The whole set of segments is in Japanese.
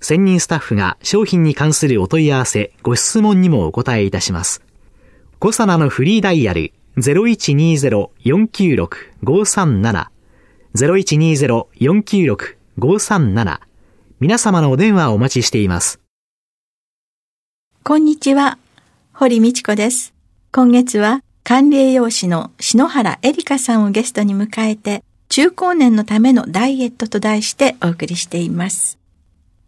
専任スタッフが商品に関するお問い合わせ、ご質問にもお答えいたします。コサナのフリーダイヤル0120-496-537 0120-496-537皆様のお電話をお待ちしています。こんにちは、堀道子です。今月は管理栄養士の篠原エリカさんをゲストに迎えて、中高年のためのダイエットと題してお送りしています。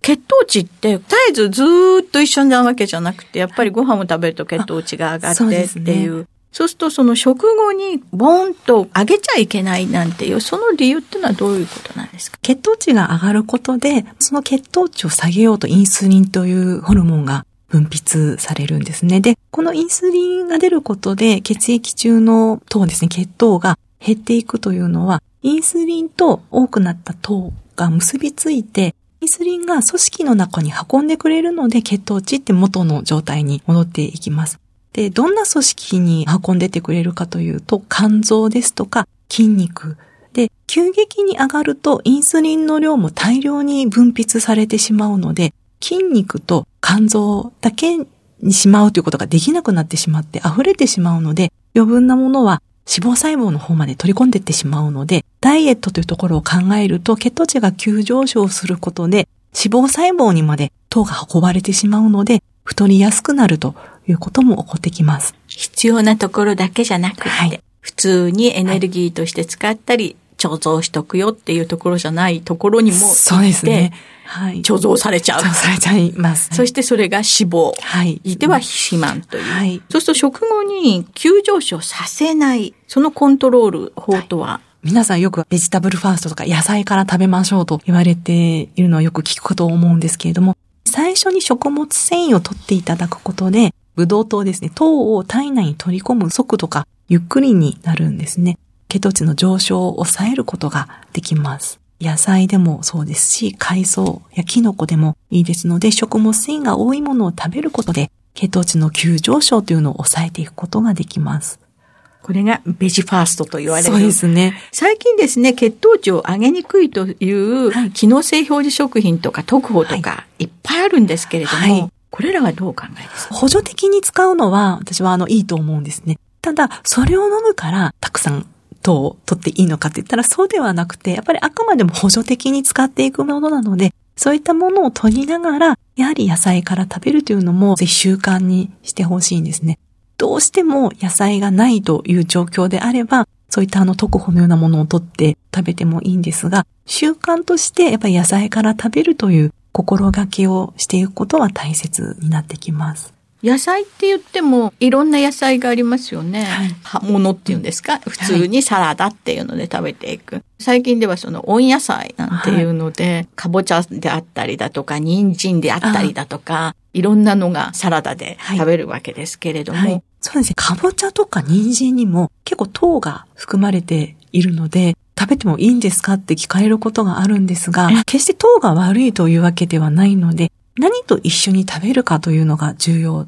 血糖値って絶えずずっと一緒なわけじゃなくて、やっぱりご飯を食べると血糖値が上がってっていう。そうするとその食後にボーンと上げちゃいけないなんていう、その理由っていうのはどういうことなんですか？血糖値が上がることで、その血糖値を下げようとインスリンというホルモンが分泌されるんですね。で、このインスリンが出ることで血液中の糖ですね、血糖が減っていくというのは、インスリンと多くなった糖が結びついて、インスリンが組織の中に運んでくれるので血糖値って元の状態に戻っていきます。で、どんな組織に運んでてくれるかというと、肝臓ですとか筋肉。で、急激に上がるとインスリンの量も大量に分泌されてしまうので、筋肉と肝臓だけにしまうということができなくなってしまって溢れてしまうので、余分なものは脂肪細胞の方まで取り込んでいってしまうので、ダイエットというところを考えると、血糖値が急上昇することで、脂肪細胞にまで糖が運ばれてしまうので、太りやすくなるということも起こってきます。必要なところだけじゃなくて、はい、普通にエネルギーとして使ったり、貯蔵しとくよっていうところじゃないところにもそうですね。はい。貯蔵されちゃう。貯蔵されちゃいます、ね、そしてそれが脂肪。はい。では肥満という。はい。そうすると食後に急上昇させない、そのコントロール法とは、はい皆さんよくベジタブルファーストとか野菜から食べましょうと言われているのはよく聞くと思うんですけれども、最初に食物繊維を取っていただくことで、ブドウ糖ですね、糖を体内に取り込む速度がゆっくりになるんですね。血糖値の上昇を抑えることができます。野菜でもそうですし、海藻やキノコでもいいですので、食物繊維が多いものを食べることで、血糖値の急上昇というのを抑えていくことができます。これがベジファーストと言われる。そうですね。最近ですね、血糖値を上げにくいという機能性表示食品とか特報とかいっぱいあるんですけれども、はい、これらはどうお考えですか？補助的に使うのは私はあのいいと思うんですね。ただ、それを飲むからたくさん糖を取っていいのかって言ったらそうではなくて、やっぱりあくまでも補助的に使っていくものなので、そういったものを取りながら、やはり野菜から食べるというのもぜひ習慣にしてほしいんですね。どうしても野菜がないという状況であれば、そういったあの特保のようなものを取って食べてもいいんですが、習慣としてやっぱり野菜から食べるという心がけをしていくことは大切になってきます。野菜って言ってもいろんな野菜がありますよね。はい、葉物っていうんですか、普通にサラダっていうので食べていく。最近ではその温野菜なんていうので、はい、かぼちゃであったりだとか、人参であったりだとか、いろんなのがサラダで食べるわけですけれども、はいそうですね。かぼちゃとか人参にも結構糖が含まれているので、食べてもいいんですかって聞かれることがあるんですが、決して糖が悪いというわけではないので、何と一緒に食べるかというのが重要。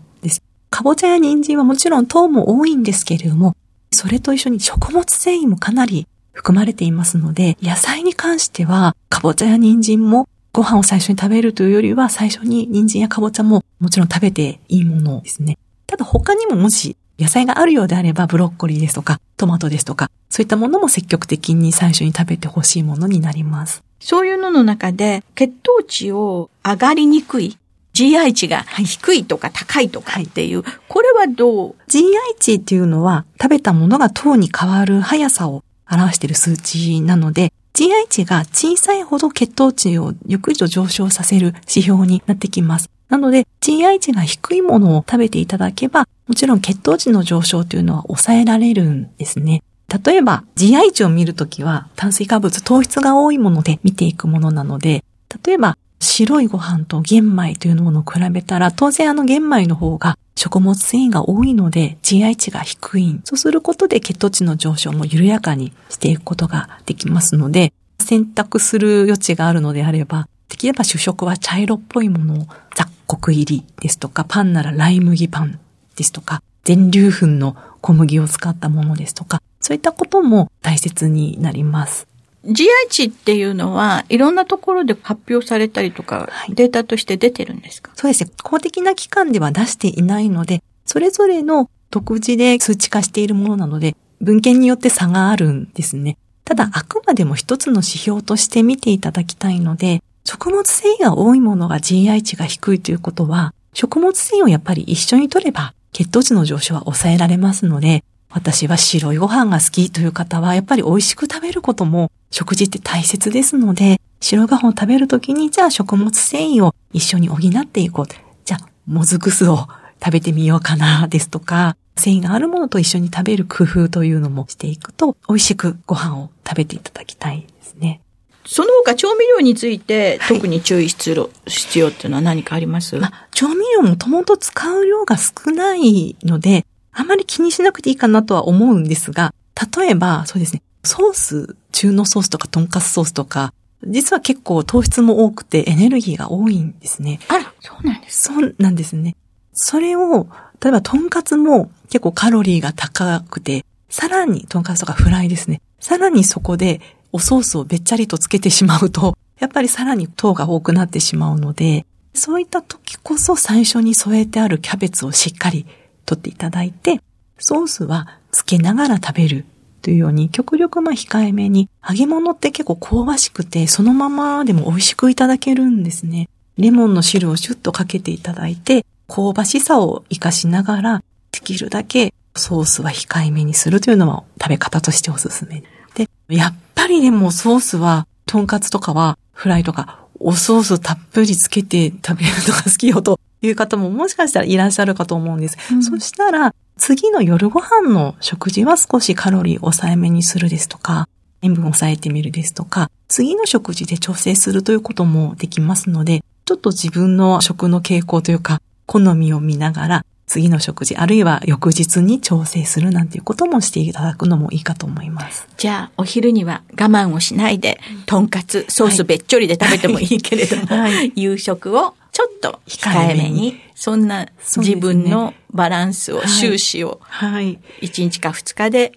かぼちゃや人参はもちろん糖も多いんですけれども、それと一緒に食物繊維もかなり含まれていますので、野菜に関しては、かぼちゃや人参もご飯を最初に食べるというよりは、最初に人参やかぼちゃももちろん食べていいものですね。ただ他にももし野菜があるようであれば、ブロッコリーですとか、トマトですとか、そういったものも積極的に最初に食べてほしいものになります。そういうのの中で、血糖値を上がりにくい GI 値が低いとか高いとかっていう、はい、これはどう ?GI 値っていうのは食べたものが糖に変わる速さを表している数値なので、GI 値が小さいほど血糖値をゆっくりと上昇させる指標になってきます。なので、GI 値が低いものを食べていただけば、もちろん血糖値の上昇というのは抑えられるんですね。例えば、GI 値を見るときは、炭水化物、糖質が多いもので見ていくものなので、例えば、白いご飯と玄米というものを比べたら、当然あの玄米の方が食物繊維が多いので GI 値が低い。そうすることで血糖値の上昇も緩やかにしていくことができますので、選択する余地があるのであれば、できれば主食は茶色っぽいものを雑穀入りですとか、パンならライ麦パンですとか、全粒粉の小麦を使ったものですとか、そういったことも大切になります。GI 値っていうのは、いろんなところで発表されたりとか、データとして出てるんですか？そうですね。公的な機関では出していないので、それぞれの独自で数値化しているものなので、文献によって差があるんですね。ただ、あくまでも一つの指標として見ていただきたいので、食物繊維が多いものが GI 値が低いということは、食物繊維をやっぱり一緒に取れば、血糖値の上昇は抑えられますので、私は白いご飯が好きという方は、やっぱり美味しく食べることも食事って大切ですので、白ご飯を食べるときに、じゃあ食物繊維を一緒に補っていこう。じゃあ、もずく酢を食べてみようかな、ですとか、繊維があるものと一緒に食べる工夫というのもしていくと、美味しくご飯を食べていただきたいですね。その他調味料について特に注意必要,、必要っていうのは何かあります、まあ、調味料もともと使う量が少ないので、あまり気にしなくていいかなとは思うんですが、例えば、そうですね、ソース、中濃ソースとかトンカツソースとか、実は結構糖質も多くてエネルギーが多いんですね。あら、そうなんですそうなんですね。それを、例えばトンカツも結構カロリーが高くて、さらにトンカツとかフライですね。さらにそこでおソースをべっちゃりとつけてしまうと、やっぱりさらに糖が多くなってしまうので、そういった時こそ最初に添えてあるキャベツをしっかり取っていただいて、ソースはつけながら食べるというように、極力まあ控えめに、揚げ物って結構香ばしくて、そのままでも美味しくいただけるんですね。レモンの汁をシュッとかけていただいて、香ばしさを活かしながら、できるだけソースは控えめにするというのは食べ方としておすすめ。で、やっぱりでもソースは、とんかつとかは、フライとか、おソースたっぷりつけて食べるのが好きよという方ももしかしたらいらっしゃるかと思うんです。うん、そしたら、次の夜ご飯の食事は少しカロリー抑えめにするですとか、塩分を抑えてみるですとか、次の食事で調整するということもできますので、ちょっと自分の食の傾向というか、好みを見ながら、次の食事、あるいは翌日に調整するなんていうこともしていただくのもいいかと思います。じゃあ、お昼には我慢をしないで、とんかつ、ソースべっちょりで食べてもいいけれども、はい、夕食をちょっと控えめに、そんな自分のバランスを、収支を、1日か2日で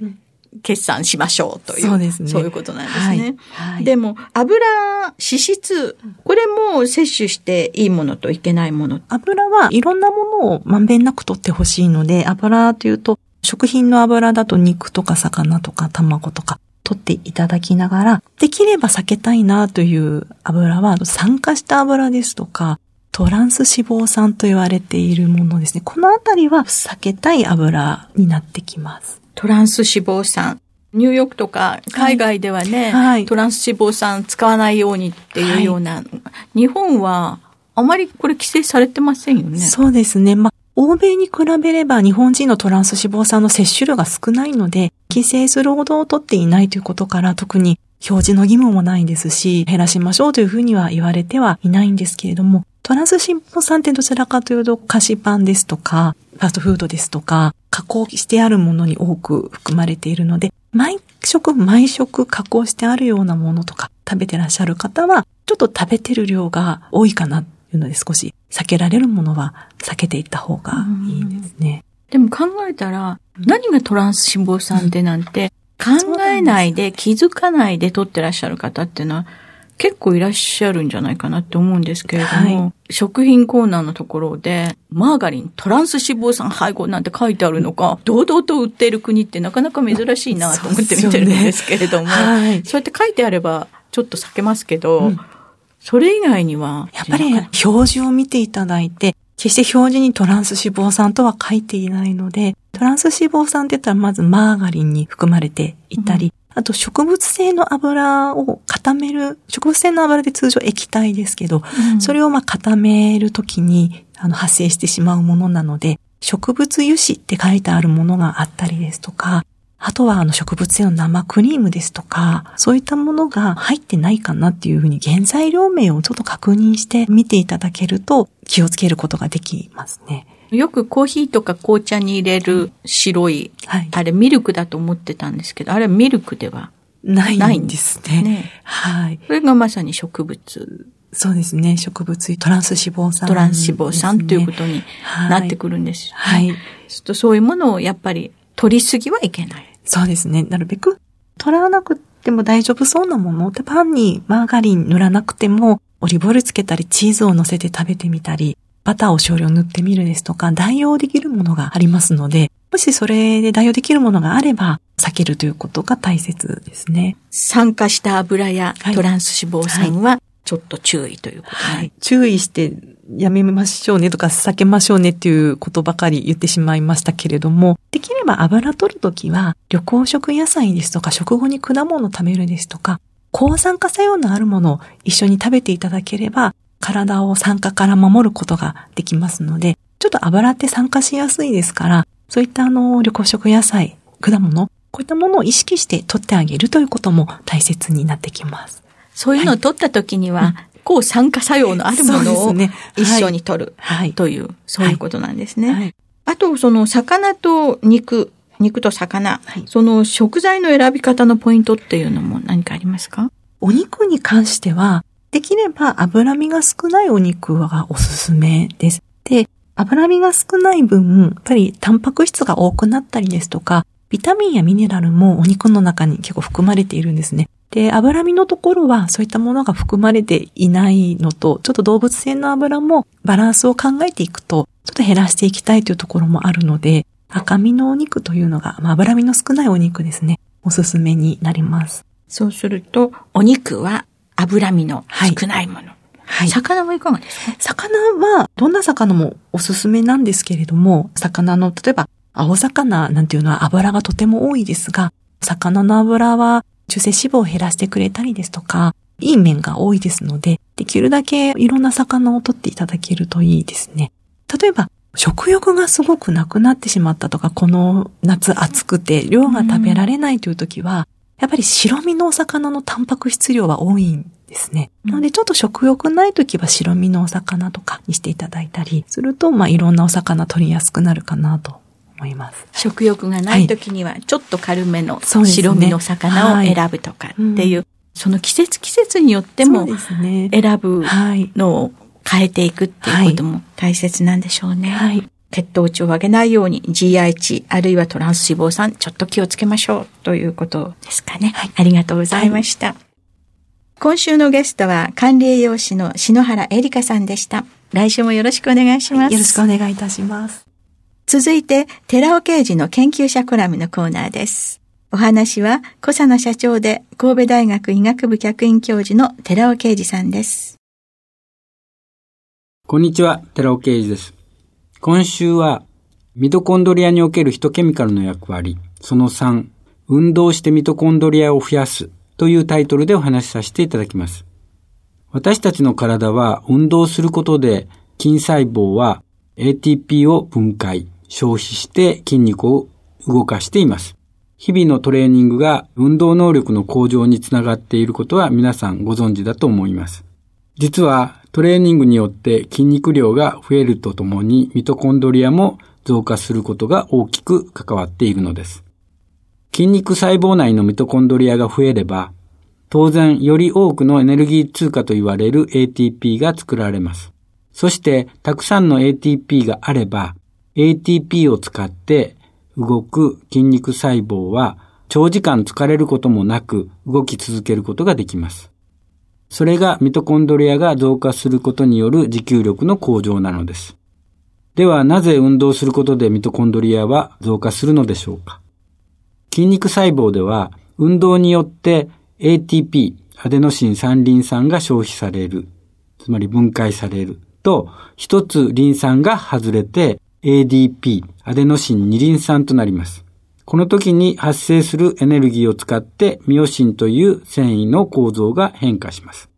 決算しましょうという、そうですね。そういうことなんですね。はいはい、でも、油、脂質、これも摂取していいものといけないもの。油はいろんなものをまんべんなく取ってほしいので、油というと、食品の油だと肉とか魚とか卵とか取っていただきながら、できれば避けたいなという油は、酸化した油ですとか、トランス脂肪酸と言われているものですね。このあたりは避けたい油になってきます。トランス脂肪酸。ニューヨークとか海外ではね、はい、トランス脂肪酸使わないようにっていうような、はい、日本はあまりこれ規制されてませんよね。そうですね。まあ、欧米に比べれば日本人のトランス脂肪酸の摂取量が少ないので、規制するほどをとっていないということから特に表示の義務もないですし、減らしましょうというふうには言われてはいないんですけれども、トランス脂肪酸ってどちらかというと菓子パンですとか、ファストフードですとか、加工してあるものに多く含まれているので、毎食毎食加工してあるようなものとか食べてらっしゃる方は、ちょっと食べてる量が多いかなっていうので少し避けられるものは避けていった方がいいですね。でも考えたら、何がトランス脂肪酸でなんて、考えないで気づかないで取ってらっしゃる方っていうのは、結構いらっしゃるんじゃないかなって思うんですけれども、はい、食品コーナーのところで、マーガリン、トランス脂肪酸配合なんて書いてあるのか、堂々と売っている国ってなかなか珍しいなと思って見てるんですけれども、ねはい、そうやって書いてあればちょっと避けますけど、うん。それ以外にはやっぱり表示を見ていただいて、決して表示にトランス脂肪酸とは書いていないので、トランス脂肪酸って言ったらまずマーガリンに含まれていたり、うん、あと植物性の油を固める、植物性の油で通常液体ですけど、うん、それをまあ固めるときにあの発生してしまうものなので、植物油脂って書いてあるものがあったりですとか、あとはあの植物性の生クリームですとか、そういったものが入ってないかなっていうふうに原材料名をちょっと確認して見ていただけると気をつけることができますね。よくコーヒーとか紅茶に入れる白い、はい、あれミルクだと思ってたんですけど、あれはミルクではないんですね。ねはい。これがまさに植物。そうですね。植物トランス脂肪酸、ね、トランス脂肪酸ということになってくるんです、ね、はい。はい、そういうものをやっぱり取りすぎはいけない。そうですね。なるべく取らなくても大丈夫そうなものってパンにマーガリン塗らなくてもオリーブオイルつけたりチーズを乗せて食べてみたり、バターを少量塗ってみるですとか代用できるものがありますので、もしそれで代用できるものがあれば避けるということが大切ですね。酸化した油やトランス脂肪酸はちょっと注意ということ、ね、はい。注意してやめましょうねとか避けましょうねっていうことばかり言ってしまいましたけれども、できれば油取るときは旅行食野菜ですとか食後に果物を食べるですとか、抗酸化作用のあるものを一緒に食べていただければ、体を酸化から守ることができますので、ちょっと油って酸化しやすいですから、そういったあの、旅行食野菜、果物、こういったものを意識して取ってあげるということも大切になってきます。そういうのを取った時には、はい、抗酸化作用のあるものを一緒に取るという、そういうことなんですね。はい、あと、その魚と肉、肉と魚、はい、その食材の選び方のポイントっていうのも何かありますか？お肉に関しては、できれば脂身が少ないお肉がおすすめです。で、脂身が少ない分、やっぱりタンパク質が多くなったりですとか、ビタミンやミネラルもお肉の中に結構含まれているんですね。で、脂身のところはそういったものが含まれていないのと、ちょっと動物性の油もバランスを考えていくと、ちょっと減らしていきたいというところもあるので、赤身のお肉というのが、まあ、脂身の少ないお肉ですね、おすすめになります。そうすると、お肉は脂身の少ないもの。はいはい。魚はいかがですか？魚は、どんな魚もおすすめなんですけれども、魚の、例えば、青魚なんていうのは油がとても多いですが、魚の油は中性脂肪を減らしてくれたりですとか、いい面が多いですので、できるだけいろんな魚を取っていただけるといいですね。例えば、食欲がすごくなくなってしまったとか、この夏暑くて量が食べられないという時は、やっぱり白身のお魚のタンパク質量は多いんですね。なのでちょっと食欲ない時は白身のお魚とかにしていただいたりすると、まあいろんなお魚取りやすくなるかなと思います。食欲がない時には、ちょっと軽めの白身の魚を選ぶとかっていう、その季節季節によっても選ぶのを変えていくっていうことも大切なんでしょうね。はい、血糖値を上げないように GI 値あるいはトランス脂肪酸ちょっと気をつけましょうということですかね。はい、ありがとうございました。はい、今週のゲストは管理栄養士の篠原恵里香さんでした。来週もよろしくお願いします。よろしくお願いいたします。続いて、寺尾刑事の研究者コラムのコーナーです。お話は、小佐野社長で神戸大学医学部客員教授の寺尾啓二さんです。こんにちは、寺尾啓二です。今週は、ミトコンドリアにおけるヒトケミカルの役割、その3、運動してミトコンドリアを増やすというタイトルでお話しさせていただきます。私たちの体は運動することで筋細胞は ATP を分解、消費して筋肉を動かしています。日々のトレーニングが運動能力の向上につながっていることは皆さんご存知だと思います。実はトレーニングによって筋肉量が増えるとともにミトコンドリアも増加することが大きく関わっているのです。筋肉細胞内のミトコンドリアが増えれば、当然より多くのエネルギー通貨と言われる ATP が作られます。そしてたくさんの ATP があれば、ATP を使って動く筋肉細胞は長時間疲れることもなく動き続けることができます。それがミトコンドリアが増加することによる持久力の向上なのです。ではなぜ運動することでミトコンドリアは増加するのでしょうか？筋肉細胞では運動によって ATP、アデノシン三リン酸が消費されるつまり分解されると、一つリン酸が外れて ADP、アデノシン二リン酸となります。この時に発生するエネルギーを使ってミオシンという繊維の構造が変化します。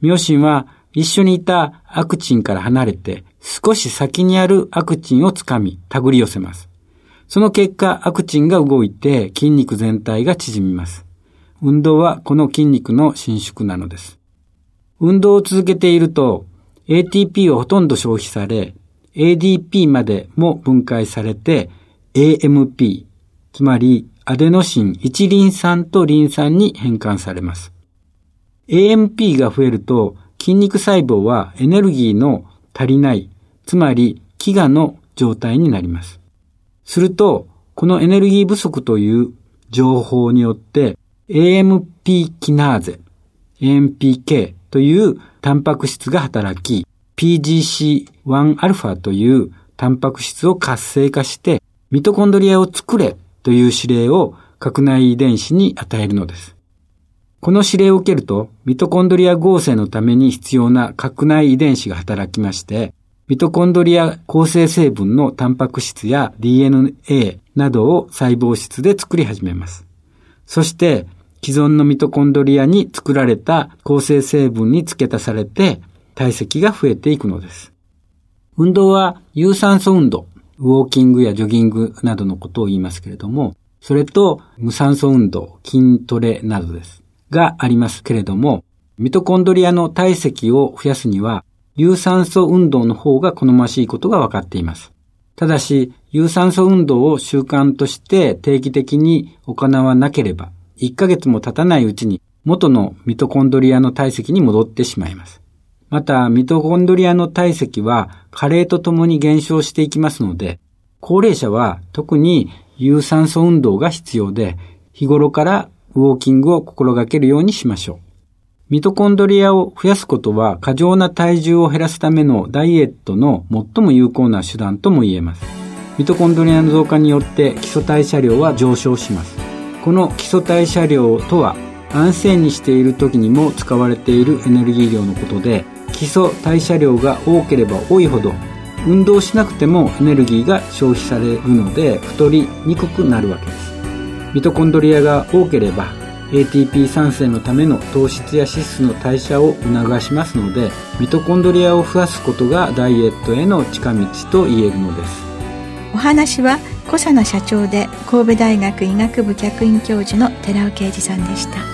ミオシンは一緒にいたアクチンから離れて少し先にあるアクチンをつかみ、手繰り寄せます。その結果、アクチンが動いて筋肉全体が縮みます。運動はこの筋肉の伸縮なのです。運動を続けていると、ATP はほとんど消費され、ADP までも分解されて、AMP、つまりアデノシン1リン酸とリン酸に変換されます。AMP が増えると、筋肉細胞はエネルギーの足りない、つまり飢餓の状態になります。すると、このエネルギー不足という情報によって AMP キナーゼ、AMPK というタンパク質が働き、PGC1α というタンパク質を活性化してミトコンドリアを作れという指令を核内遺伝子に与えるのです。この指令を受けると、ミトコンドリア合成のために必要な核内遺伝子が働きまして、ミトコンドリア構成成分のタンパク質や DNA などを細胞質で作り始めます。そして、既存のミトコンドリアに作られた構成成分に付け足されて体積が増えていくのです。運動は有酸素運動、ウォーキングやジョギングなどのことを言いますけれども、それと無酸素運動、筋トレなどです。がありますけれども、ミトコンドリアの体積を増やすには有酸素運動の方が好ましいことが分かっています。ただし、有酸素運動を習慣として定期的に行わなければ、1ヶ月も経たないうちに元のミトコンドリアの体積に戻ってしまいます。また、ミトコンドリアの体積は加齢とともに減少していきますので、高齢者は特に有酸素運動が必要で、日頃からウォーキングを心がけるようにしましょう。ミトコンドリアを増やすことは過剰な体重を減らすためのダイエットの最も有効な手段とも言えます。ミトコンドリアの増加によって基礎代謝量は上昇します。この基礎代謝量とは安静にしている時にも使われているエネルギー量のことで基礎代謝量が多ければ多いほど運動しなくてもエネルギーが消費されるので太りにくくなるわけです。ミトコンドリアが多ければ ATP 酸性のための糖質や脂質の代謝を促しますのでミトコンドリアを増やすことがダイエットへの近道と言えるのです。お話は小佐奈社長で神戸大学医学部客員教授の寺尾啓二さんでした。